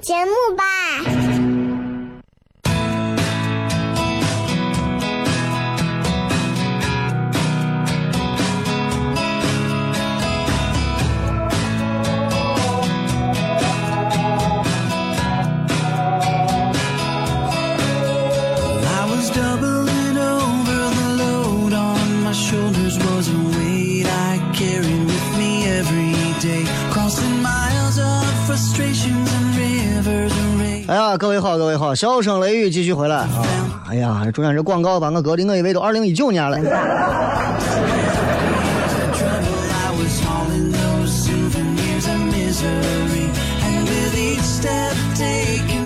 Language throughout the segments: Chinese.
节目吧。各位好，各位好，笑声雷雨继续回来啊！哎呀，中间这广告把我隔的，我以为都二零一九年了。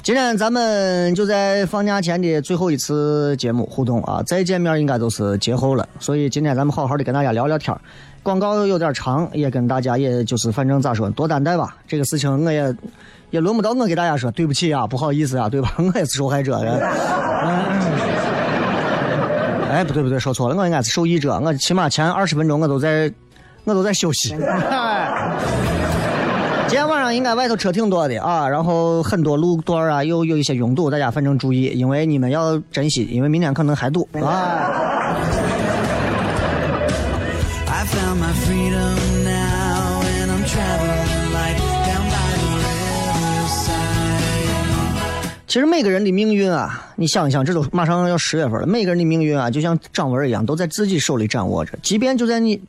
今天咱们就在放假前的最后一次节目互动啊，再见面应该都是节后了，所以今天咱们好好的跟大家聊聊天广告有点长，也跟大家也就是反正咋说，多担待吧。这个事情我也。也轮不到我给大家说对不起啊，不好意思啊，对吧？我也是受害者。哎，不对不对，说错了，我应该是受益者。我起码前二十分钟我都在，我都在休息。今天晚上应该外头车挺多的啊，然后很多路段啊又有一些拥堵，大家反正注意，因为你们要珍惜，因为明天可能还堵啊。其实每个人的命运啊，你想一想，这都马上要十月份了。每个人的命运啊，就像掌纹一样，都在自己手里掌握着。即便就在你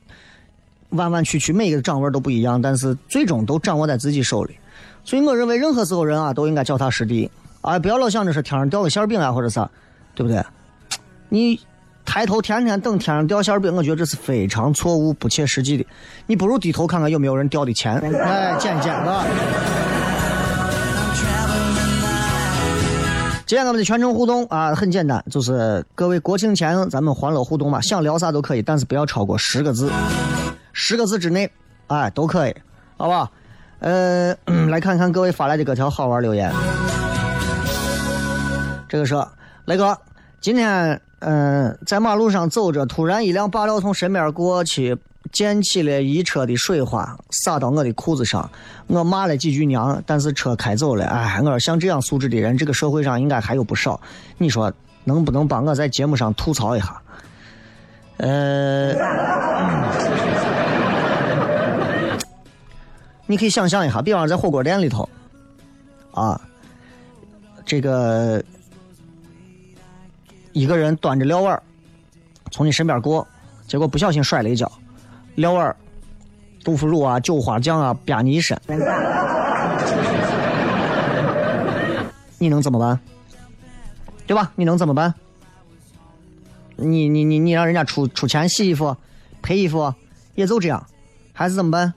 弯弯曲曲，每个掌纹都不一样，但是最终都掌握在自己手里。所以我认为，任何时候人啊，都应该脚踏实地啊，不要老想着是天上掉个馅饼啊，或者啥，对不对？你抬头天天等天上掉馅饼，我觉得这是非常错误、不切实际的。你不如低头看看有没有人掉的钱，哎，捡捡吧。今天咱们的全程互动啊，很简单，就是各位国庆前咱们欢乐互动嘛，想聊啥都可以，但是不要超过十个字，十个字之内，哎，都可以，好吧？呃，来看看各位发来的各条好玩留言。这个说，雷哥，今天嗯，在马路上走着，突然一辆霸道从身边过去。溅起了一车的水花，洒到我的裤子上，我骂了几句娘，但是车开走了。哎，我说像这样素质的人，这个社会上应该还有不少。你说能不能帮我在节目上吐槽一下？呃，你可以想象一下，比方在火锅店里头，啊，这个一个人端着料碗从你身边过，结果不小心摔了一跤。料碗、豆腐乳啊、酒花酱啊，吧你一身，你能怎么办？对吧？你能怎么办？你你你你让人家出出钱洗衣服、赔衣服，也就这样，孩子怎么办？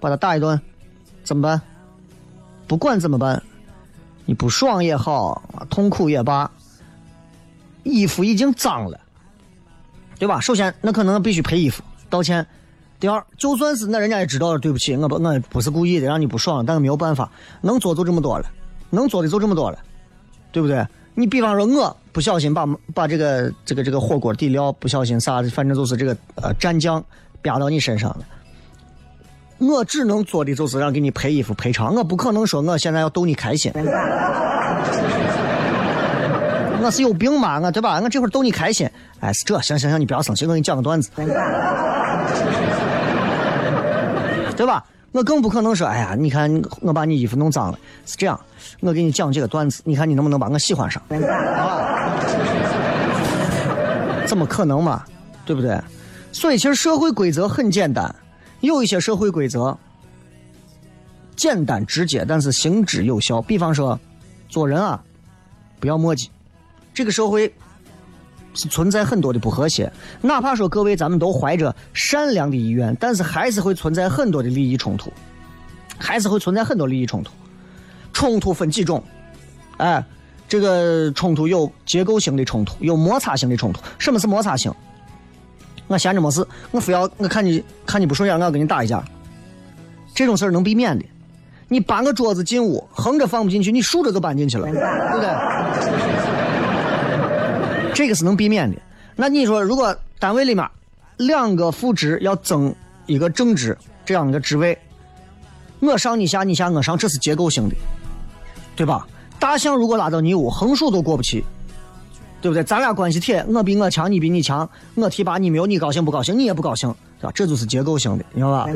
把他打一顿，怎么办？不管怎么办，你不爽也好，痛苦也罢，衣服已经脏了，对吧？首先，那可能必须赔衣服。道歉。第二，就算是那人家也知道了，对不起，我不我不是故意的，让你不爽，但是没有办法，能做就这么多了，能做的就这么多了，对不对？你比方说，我不小心把把这个这个这个火锅底料不小心啥，反正就是这个呃蘸酱，吧到你身上了，我只能做的就是让给你赔衣服赔偿，我不可能说我现在要逗你开心。我是有病吗？我对吧？我这会儿逗你开心。哎，是这，行行行，你不要生气，我给你讲个段子，对吧？我更不可能说，哎呀，你看我把你衣服弄脏了，是这样，我给你讲这个段子，你看你能不能把我喜欢上？怎么可能嘛？对不对？所以其实社会规则很简单，有一些社会规则简单直接，但是行之有效。比方说，做人啊，不要磨叽。这个社会是存在很多的不和谐，哪怕说各位咱们都怀着善良的意愿，但是还是会存在很多的利益冲突，还是会存在很多利益冲突。冲突分几种，哎，这个冲突有结构性的冲突，有摩擦性的冲突。什么是摩擦性？我闲着没事，我非要我看你看你不顺眼，我要跟你打一架。这种事儿能避免的，你搬个桌子进屋，横着放不进去，你竖着就搬进去了，对不对？这个是能避免的。那你说，如果单位里面两个副职要增一个正职这样一个职位，我上你下，你下我上，这是结构性的，对吧？大象如果拉到你屋，横竖都过不去，对不对？咱俩关系铁，我比我强，你比你强，我提拔你没有你高兴不高兴？你也不高兴，对吧？这就是结构性的，你知道吧？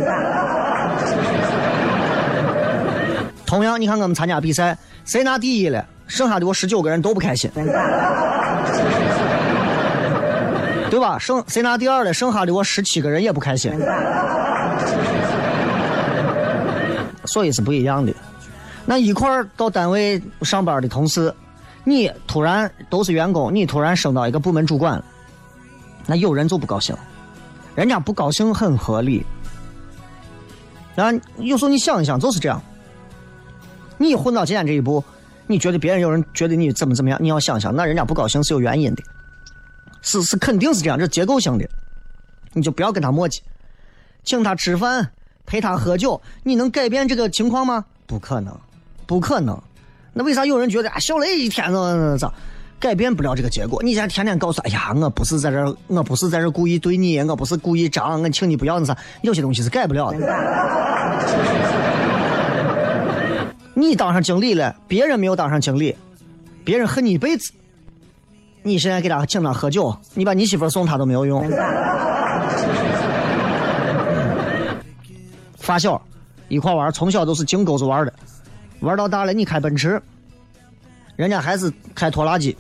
同样，你看我们参加比赛，谁拿第一了，剩下的我十九个人都不开心。对吧？剩谁拿第二了？剩下的我十七个人也不开心，所以是不一样的。那一块儿到单位上班的同事，你突然都是员工，你突然升到一个部门主管，那有人就不高兴，人家不高兴很合理。啊，有时候你想一想，就是这样。你混到今天这一步，你觉得别人有人觉得你怎么怎么样？你要想想，那人家不高兴是有原因的。是是肯定是这样，这结构性的，你就不要跟他磨叽，请他吃饭，陪他喝酒，你能改变这个情况吗？不可能，不可能。那为啥有人觉得啊，小雷一天怎咋改变不了这个结果？你现在天天告诉，哎呀，我不是在这，我不是在这故意对你，我不是故意张，我请你不要那啥，有些东西是改不了的。你当上经理了，别人没有当上经理，别人恨你一辈子。你现在给他请他喝酒，你把你媳妇送他都没有用。发小一块玩，从小都是金钩子玩的，玩到大了你开奔驰，人家还是开拖拉机。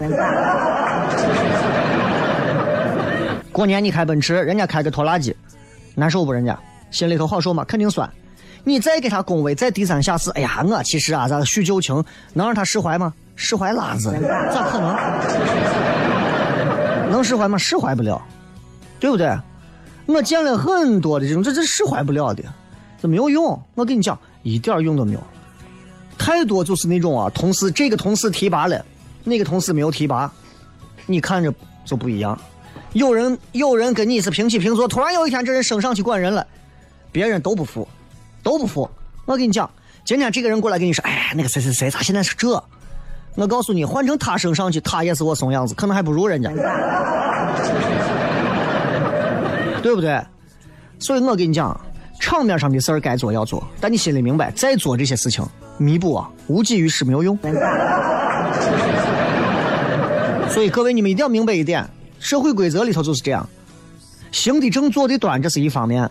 过年你开奔驰，人家开个拖拉机，难受不？人家心里头好受吗？肯定酸。你再给他恭维，再低三下四，哎呀，我其实啊，咱叙旧情，能让他释怀吗？释怀拉子，咋可能？释怀吗？释怀不了，对不对？我见了很多的这种，这这释怀不了的，这没有用。我跟你讲，一点用都没有。太多就是那种啊，同事这个同事提拔了，那个同事没有提拔，你看着就不一样。有人有人跟你是平起平坐，突然有一天这人升上去管人了，别人都不服，都不服。我跟你讲，今天这个人过来跟你说，哎，那个谁谁谁，他现在是这。我告诉你，换成他升上去，他也是我怂样子，可能还不如人家，对不对？所以我跟你讲，场面上的事儿该做要做，但你心里明白，再做这些事情，弥补啊，无济于事，没有用。所以各位，你们一定要明白一点，社会规则里头就是这样，行的正，坐的端，这是一方面；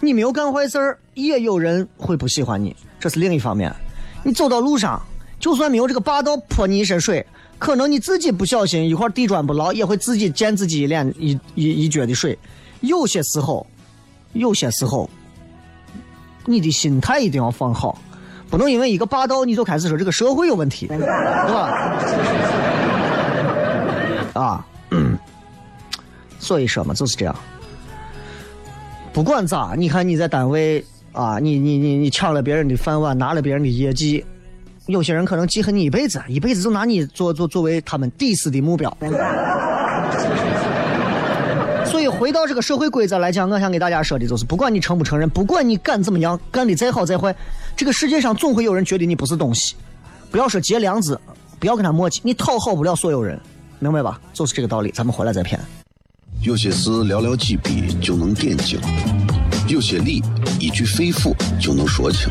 你没有干坏事儿，也有人会不喜欢你，这是另一方面。你走到路上。就算没有这个霸道泼你一身水，可能你自己不小心一块地砖不牢，也会自己溅自己一脸一一一脚的水。有些时候，有些时候，你的心态一定要放好，不能因为一个霸道你就开始说这个社会有问题，对吧？啊，所以说嘛，就是这样。不管咋，你看你在单位啊，你你你你抢了别人的饭碗，拿了别人的业绩。有些人可能记恨你一辈子，一辈子就拿你做做作为他们抵死的目标。所以回到这个社会规则来讲，我想给大家说的就是：不管你承不承认，不管你敢怎么样，干的再好再坏，这个世界上总会有人觉得你不是东西。不要说结梁子，不要跟他磨叽，你讨好不了所有人，明白吧？就是这个道理。咱们回来再骗。有些事寥寥几笔就能点睛。有些理一句肺腑就能说清，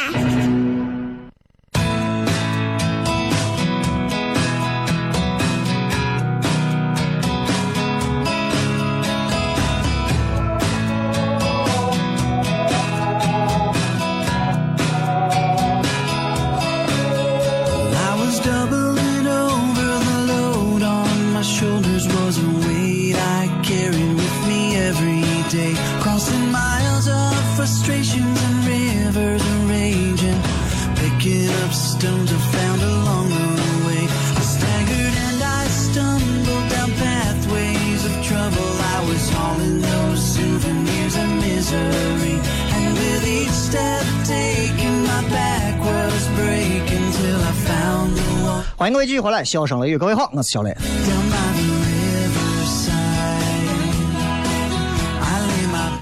继续回来，笑声雷雨，各位好，我是小雷。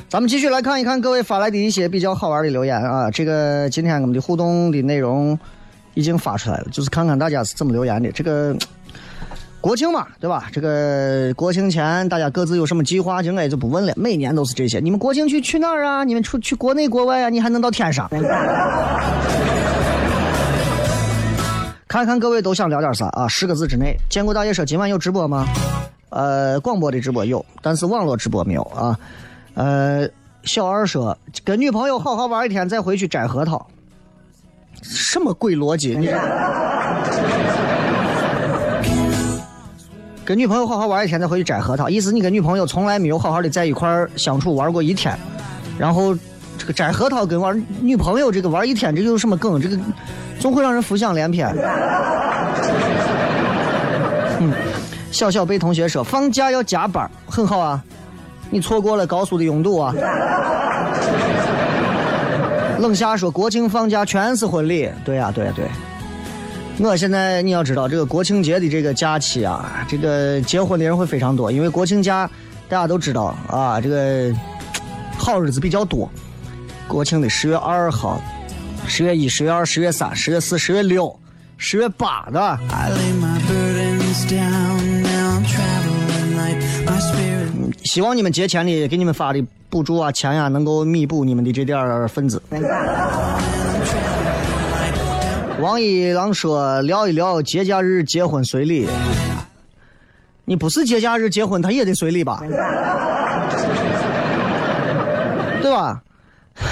咱们继续来看一看各位发来的一些比较好玩的留言啊。这个今天我们的互动的内容已经发出来了，就是看看大家是怎么留言的。这个国庆嘛，对吧？这个国庆前大家各自有什么计划？应该就不问了。每年都是这些。你们国庆去去哪儿啊？你们出去国内国外啊？你还能到天上？看看各位都想聊点啥啊？十个字之内。见过大爷说今晚有直播吗？呃，广播的直播有，但是网络直播没有啊。呃，小二说跟女朋友好好玩一天，再回去摘核桃。什么鬼逻辑？你跟女朋友好好玩一天，再回去摘核桃，意思你跟女朋友从来没有好好的在一块相处玩过一天，然后这个摘核桃跟玩女朋友这个玩一天，这有什么梗？这个。总会让人浮想联翩。嗯，小小贝同学说放假要加班，很好啊。你错过了高速的拥堵啊。冷夏说国庆放假全是婚礼，对呀对呀对。我现在你要知道这个国庆节的这个假期啊，这个结婚的人会非常多，因为国庆假大家都知道啊，这个好日子比较多。国庆的十月二号。十月一、十月二、十月三、十月四、十月六、十月八的。希望你们节前的给你们发的补助啊、钱呀，能够弥补你们的这点份子。王一郎说：“聊一聊节假日结婚随礼。”你不是节假日结婚，他也得随礼吧？对吧？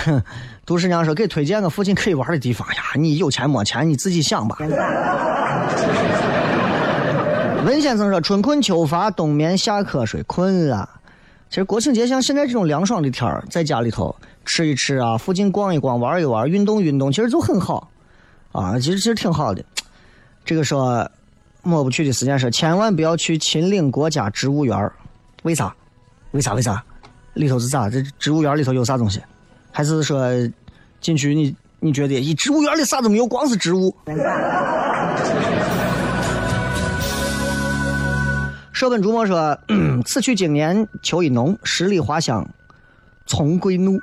哼。杜十娘说：“给推荐个附近可以玩的地方呀！你有钱没钱你自己想吧。”文先生说：“春困秋乏冬眠夏瞌睡，困啊。”其实国庆节像现在这种凉爽的天儿，在家里头吃一吃啊，附近逛一逛，玩一玩，运动运动，其实就很好啊。其实其实挺好的。这个说抹不去的时间是千万不要去秦岭国家植物园为啥？为啥？为啥？里头是啥？这植物园里头有啥东西？还是说进去你你觉得一植物园里啥都没有，光是植物。舍本逐末说：“此去经年秋意浓，十里花香从归怒。”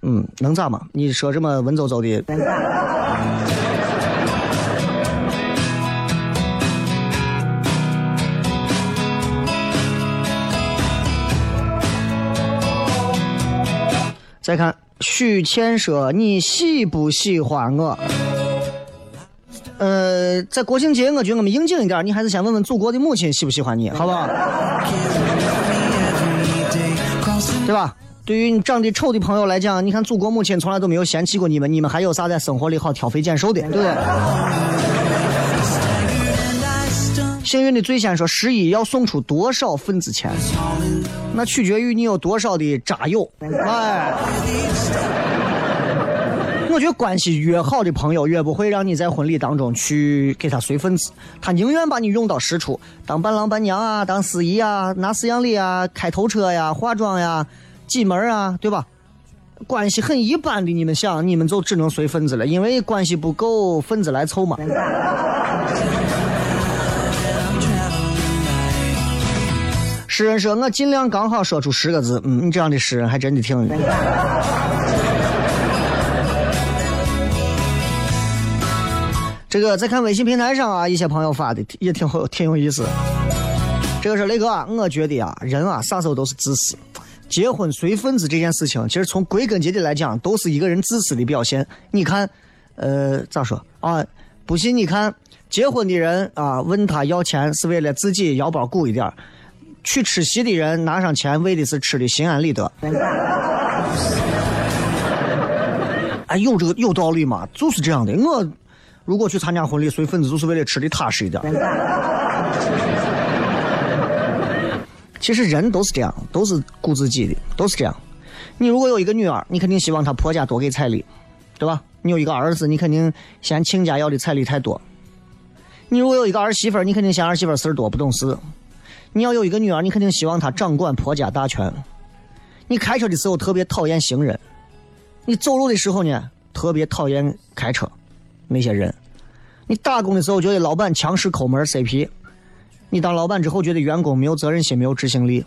嗯，能咋嘛？你说这么文绉绉的。再看许谦说：“你喜不喜欢我？”呃，在国庆节，我觉得我们应景一点，你还是先问问祖国的母亲喜不喜欢你，好不好？对吧？对于你长得丑的朋友来讲，你看祖国母亲从来都没有嫌弃过你们，你们还有啥在生活里好挑肥拣瘦的，对不对？幸运的最先说十一要送出多少份子钱，那取决于你有多少的渣友。哎，我觉得关系越好的朋友，越不会让你在婚礼当中去给他随份子，他宁愿把你用到实处，当伴郎伴娘啊，当司仪啊，拿饲养礼啊，开头车呀，化妆呀。挤门啊，对吧？关系很一般的，你们想，你们就只能随份子了，因为关系不够，份子来凑嘛。诗人说：“我尽量刚好说出十个字。”嗯，你这样的诗人还真的挺。这个再看微信平台上啊，一些朋友发的也挺好，挺有意思。这个是雷哥啊，我觉得啊，人啊，啥时候都是自私。结婚随份子这件事情，其实从归根结底来讲，都是一个人自私的表现。你看，呃，咋说啊？不信你看，结婚的人啊，问他要钱是为了自己腰包鼓一点去吃席的人拿上钱为的是吃的心安理得。哎，有这个有道理吗？就是这样的。我如果去参加婚礼随份子，就是为了吃的踏实一点。其实人都是这样，都是顾自己的，都是这样。你如果有一个女儿，你肯定希望她婆家多给彩礼，对吧？你有一个儿子，你肯定嫌亲家要的彩礼太多。你如果有一个儿媳妇你肯定嫌儿媳妇事儿多不懂事。你要有一个女儿，你肯定希望她掌管婆家大权。你开车的时候特别讨厌行人，你走路的时候呢特别讨厌开车那些人。你打工的时候觉得老板强势抠门塞皮。你当老板之后觉得员工没有责任心、没有执行力；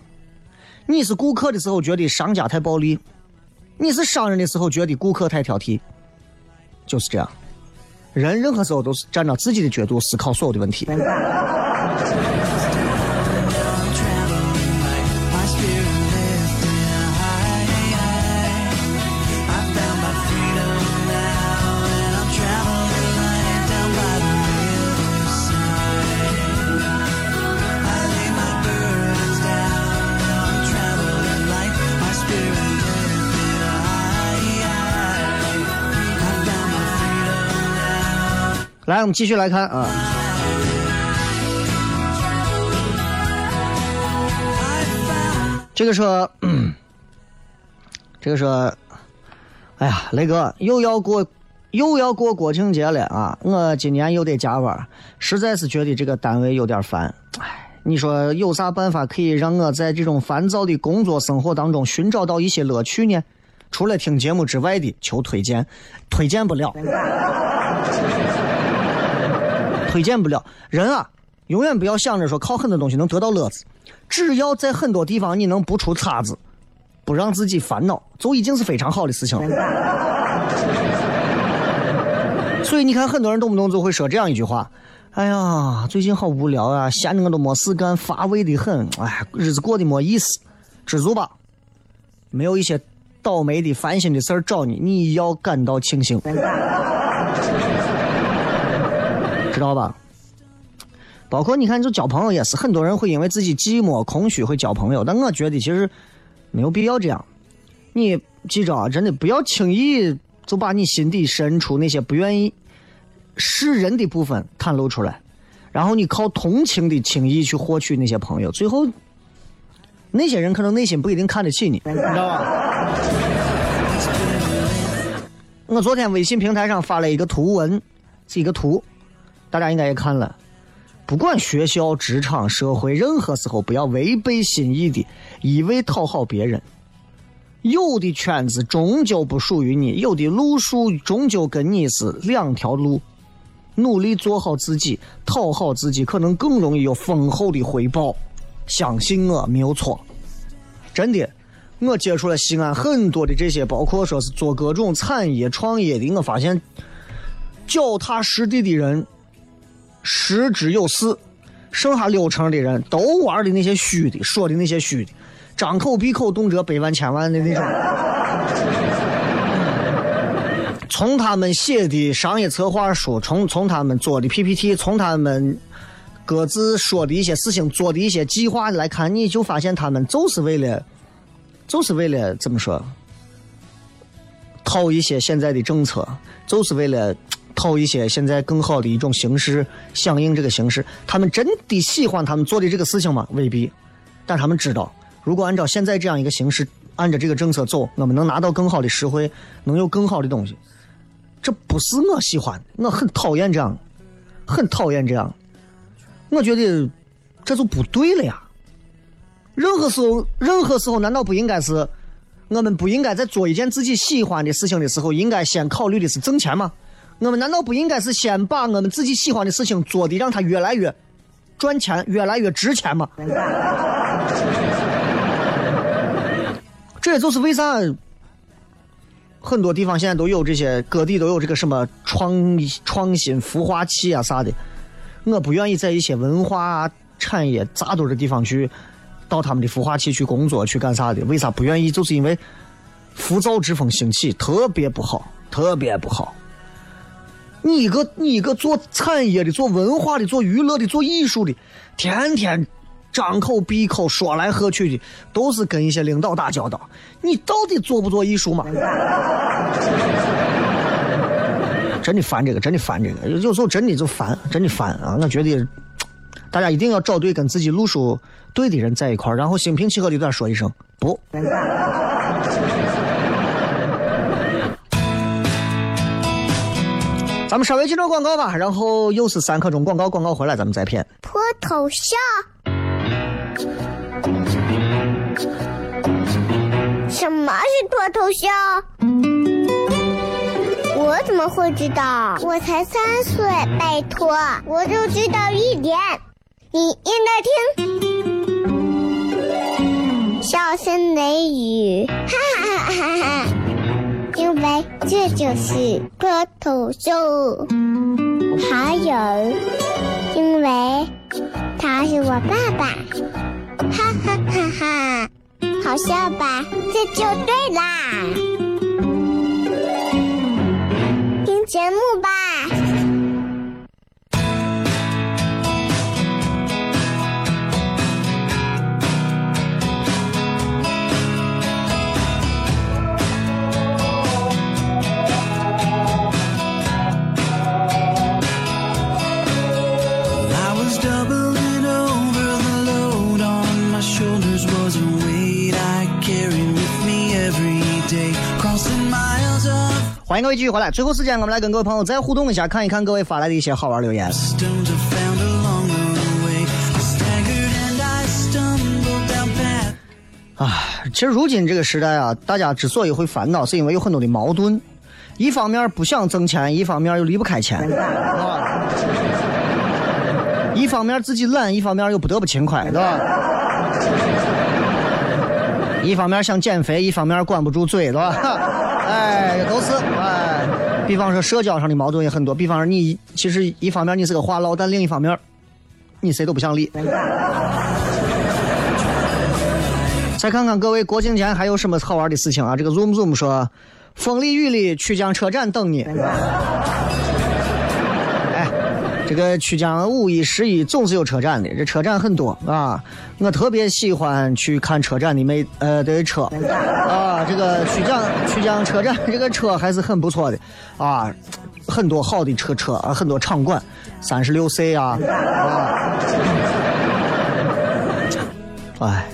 你是顾客的时候觉得商家太暴力；你是商人的时候觉得顾客太挑剔。就是这样，人任何时候都是站到自己的角度思考所有的问题。来，我们继续来看啊。这个说，这个说，哎呀，雷哥又要过又要过国庆节了啊！我今年又得加班，实在是觉得这个单位有点烦。哎，你说有啥办法可以让我在这种烦躁的工作生活当中寻找到一些乐趣呢？除了听节目之外的，求推荐，推荐不了。推荐不了人啊，永远不要想着说靠很多东西能得到乐子，只要在很多地方你能不出岔子，不让自己烦恼，就已经是非常好的事情了。所以你看，很多人动不动就会说这样一句话：“哎呀，最近好无聊啊，闲着我都没事干，乏味的很，哎，日子过得没意思。”知足吧，没有一些倒霉的烦心的事儿找你，你要感到庆幸。知道吧？包括你看，就交朋友也是，很多人会因为自己寂寞、空虚会交朋友，但我觉得其实没有必要这样。你记着啊，真的不要轻易就把你心底深处那些不愿意示人的部分袒露出来，然后你靠同情的轻易去获取那些朋友，最后那些人可能内心不一定看得起你，你知道吧？我昨天微信平台上发了一个图文，是一个图。大家应该也看了，不管学校、职场、社会，任何时候不要违背心意的一味讨好别人。有的圈子终究不属于你，有的路数终究跟你是两条路。努力做好自己，讨好自己，可能更容易有丰厚的回报。相信我，没有错。真的，我接触了西安很多的这些，包括说是做各种产业创业的，我发现脚踏实地的人。十之有四，剩下六成的人都玩的那些虚的，说的那些虚的，张口闭口动辄百万千万的那种。从他们写的商业策划书，从从他们做的 PPT，从他们各自说的一些事情、做的一些计划来看，你就发现他们就是为了，就是为了怎么说，套一些现在的政策，就是为了套一些现在更好的一种形式，响应这个形式。他们真的喜欢他们做的这个事情吗？未必，但他们知道，如果按照现在这样一个形式，按照这个政策走，我们能拿到更好的实惠，能有更好的东西。这不是我喜欢，我很讨厌这样，很讨厌这样。我觉得这就不对了呀。任何时候，任何时候，难道不应该是我们不应该在做一件自己喜欢的事情的时候，应该先考虑的是挣钱吗？我们难道不应该是先把我们自己喜欢的事情做的让它越来越赚钱、越来越值钱吗？这也就是为啥。很多地方现在都有这些，各地都有这个什么创创新孵化器啊啥的。我不愿意在一些文化产业扎堆的地方去，到他们的孵化器去工作去干啥的？为啥不愿意？就是因为浮躁之风兴起，特别不好，特别不好。你一个你一个做产业的、做文化的、做娱乐的、做艺术的，天天。张口闭口说来喝去的，都是跟一些领导打交道。你到底做不做艺术嘛？真的烦这个，真的烦这个。有时候真的就烦，真的烦啊！我觉得大家一定要找对跟自己路数对的人在一块儿，然后心平气和的对他说一声不。咱们稍微进段广告吧，然后又是三刻钟广告，广告回来咱们再骗。脱头像。什么是脱头像？我怎么会知道？我才三岁，拜托，我就知道一点。你应该听，笑声雷雨，哈哈哈哈哈！因为这就是脱头秀。还有，因为他是我爸爸，哈哈哈哈。好笑吧？这就对啦，听节目吧。欢迎各位继续回来，最后时间我们来跟各位朋友再互动一下，看一看各位发来的一些好玩留言。啊，其实如今这个时代啊，大家之所以会烦恼，是因为有很多的矛盾，一方面不想挣钱，一方面又离不开钱，啊，一方面自己懒，一方面又不得不勤快，对吧？一方面想减肥，一方面管不住嘴，对吧？哎，都是哎。比方说社交上的矛盾也很多。比方说你其实一方面你是个话痨，但另一方面你谁都不想理。再看看各位国庆前还有什么好玩的事情啊？这个 zoom zoom 说，风里雨里曲江车站等你。这个曲江五一、十一总是有车展的，这车展很多啊。我特别喜欢去看车展的美呃的车 啊。这个曲江曲江车展 这个车还是很不错的啊，很多好的车车啊，很多场馆，三十六 C 啊啊。哎，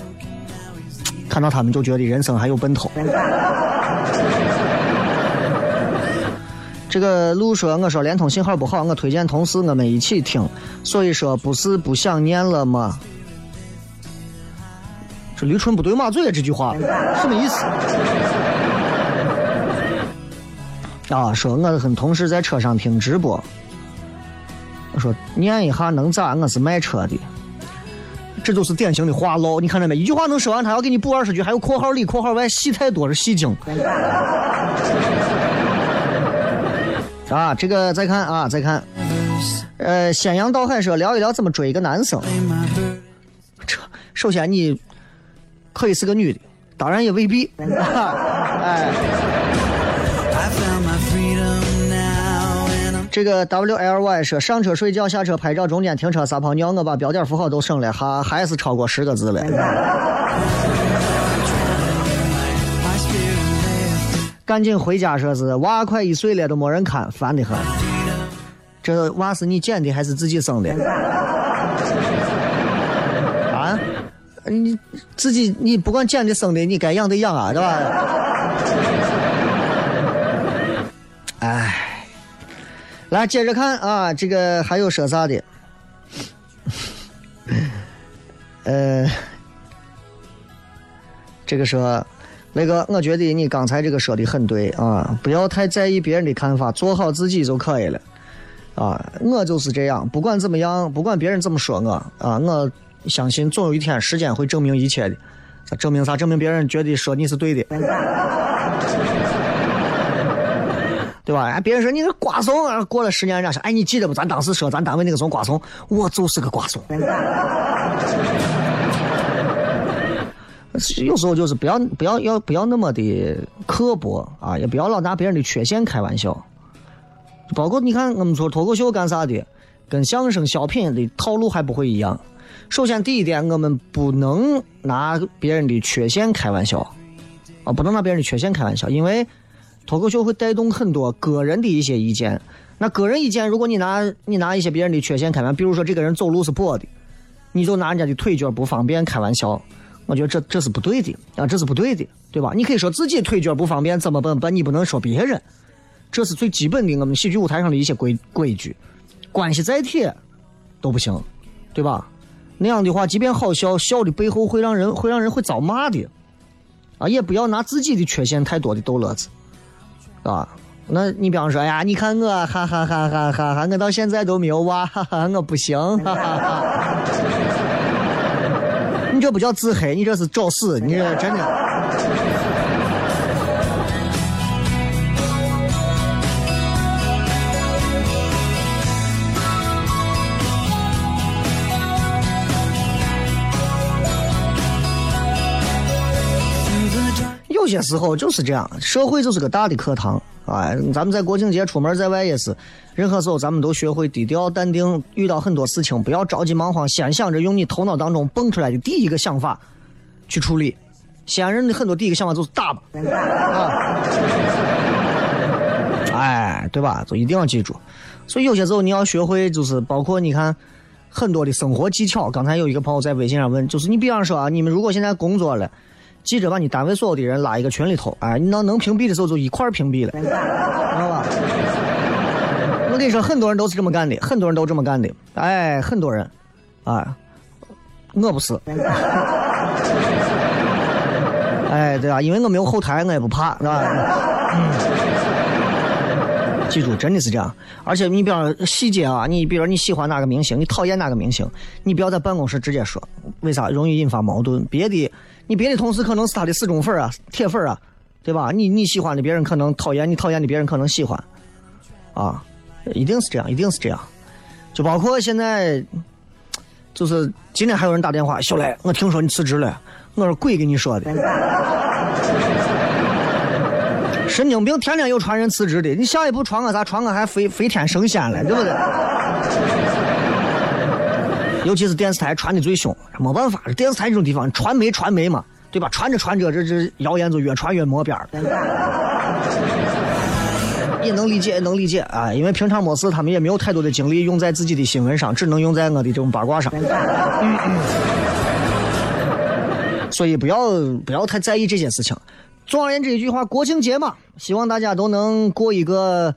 看到他们就觉得人生还有奔头。这个路说，我说联通信号不好，我推荐同事我们一起听，所以说不是不想念了吗？这驴唇不对马嘴这句话什么意思？啊，说我跟同事在车上听直播，我说念一下能咋？我是卖车的，这就是典型的话唠。你看着没？一句话能说完，他要给你补二十句，还有括号里括号外，戏太多是戏精。啊，这个再看啊，再看，呃，仙阳道海说聊一聊怎么追一个男生。这首先你可以是个女的，当然也未必。哎。这个 W L Y 说上车睡觉，下车拍照，中间停车撒泡尿，我把标点符号都省了，还还是超过十个字了。赶紧回家说是娃快一岁了都没人看，烦得很。这娃是你捡的还是自己生的？啊？你自己你不管捡的生的，你该养的养啊，对吧？哎。来接着看啊，这个还有说啥的？呃，这个说，那个，我觉得你刚才这个说的很对啊，不要太在意别人的看法，做好自己就可以了。啊，我就是这样，不管怎么样，不管别人怎么说我啊，我相信总有一天时间会证明一切的。证明啥？证明别人觉得说你是对的。对吧？哎，别人说你是瓜怂，过了十年，人家说，哎，你记得不？咱当时说咱单位那个怂瓜怂，我就是个瓜怂。有时候就是不要不要要不要那么的刻薄啊，也不要老拿别人的缺陷开玩笑。包括你看，我们说脱口秀干啥的，跟相声小品的套路还不会一样。首先第一点，我们不能拿别人的缺陷开玩笑啊，不能拿别人的缺陷开玩笑，因为。脱口秀会带动很多个人的一些意见，那个人意见，如果你拿你拿一些别人的缺陷开玩笑，比如说这个人走路是跛的，你就拿人家的腿脚不方便开玩笑，我觉得这这是不对的啊，这是不对的，对吧？你可以说自己腿脚不方便怎么办？但你不能说别人，这是最基本的我们喜剧舞台上的一些规规矩，关系再铁都不行，对吧？那样的话，即便好笑，笑的背后会让人会让人会遭骂的，啊，也不要拿自己的缺陷太多的逗乐子。啊，那你比方说呀，你看我，哈哈哈哈哈哈，我到现在都没有娃，哈哈，我不行，哈哈哈。这不叫自黑，你这是找死，你这真的。些时候就是这样，社会就是个大的课堂啊！咱们在国庆节出门在外也是，任何时候咱们都学会低调淡定，遇到很多事情不要着急忙慌，先想着用你头脑当中蹦出来的第一个想法去处理。西安人的很多第一个想法就是打吧，啊，哎，对吧？就一定要记住。所以有些时候你要学会，就是包括你看很多的生活技巧。刚才有一个朋友在微信上问，就是你比方说啊，你们如果现在工作了。记着把你单位所有的人拉一个群里头，哎，你那能屏蔽的时候就一块屏蔽了，知道吧？我跟你说，很多人都是这么干的，很多人都这么干的，哎，很多人，啊，我不是，哎，对啊，因为我没有后台，我也不怕，是吧？记住，真的是这样。而且你比方细节啊，你比如你喜欢哪个明星，你讨厌哪个明星，你不要在办公室直接说，为啥？容易引发矛盾。别的。你别的同事可能是他的死忠粉啊、铁粉啊，对吧？你你喜欢的别人可能讨厌，你讨厌的别人可能喜欢，啊，一定是这样，一定是这样。就包括现在，就是今天还有人打电话，小雷，我听说你辞职了，我说鬼跟你说的，神经病，天天有传人辞职的，你下一步传个啥？传个还飞飞天升仙了，对不对？尤其是电视台传的最凶，没办法，电视台这种地方，传媒传媒嘛，对吧？传着传着，这这谣言就越传越没边儿。也能理解，也能理解啊，因为平常没事，他们也没有太多的精力用在自己的新闻上，只能用在我的这种八卦上。所以不要不要太在意这件事情。总而言之，一句话，国庆节嘛，希望大家都能过一个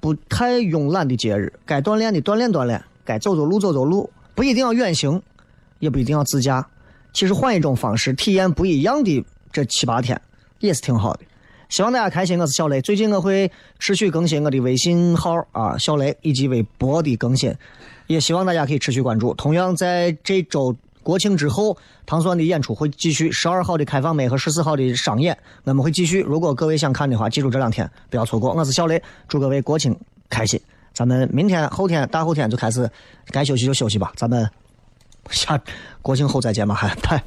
不太慵懒的节日，该锻炼的锻炼锻炼，该走走路走走路。不一定要远行，也不一定要自驾，其实换一种方式体验不一样的这七八天也是挺好的。希望大家开心。我是小雷，最近我会持续更新我的微信号啊，小雷以及微博的更新，也希望大家可以持续关注。同样在这周国庆之后，唐酸的演出会继续，十二号的开放麦和十四号的商演我们会继续。如果各位想看的话，记住这两天不要错过。我是小雷，祝各位国庆开心。咱们明天、后天、大后天就开始，该休息就休息吧。咱们下国庆后再见吧，还拜。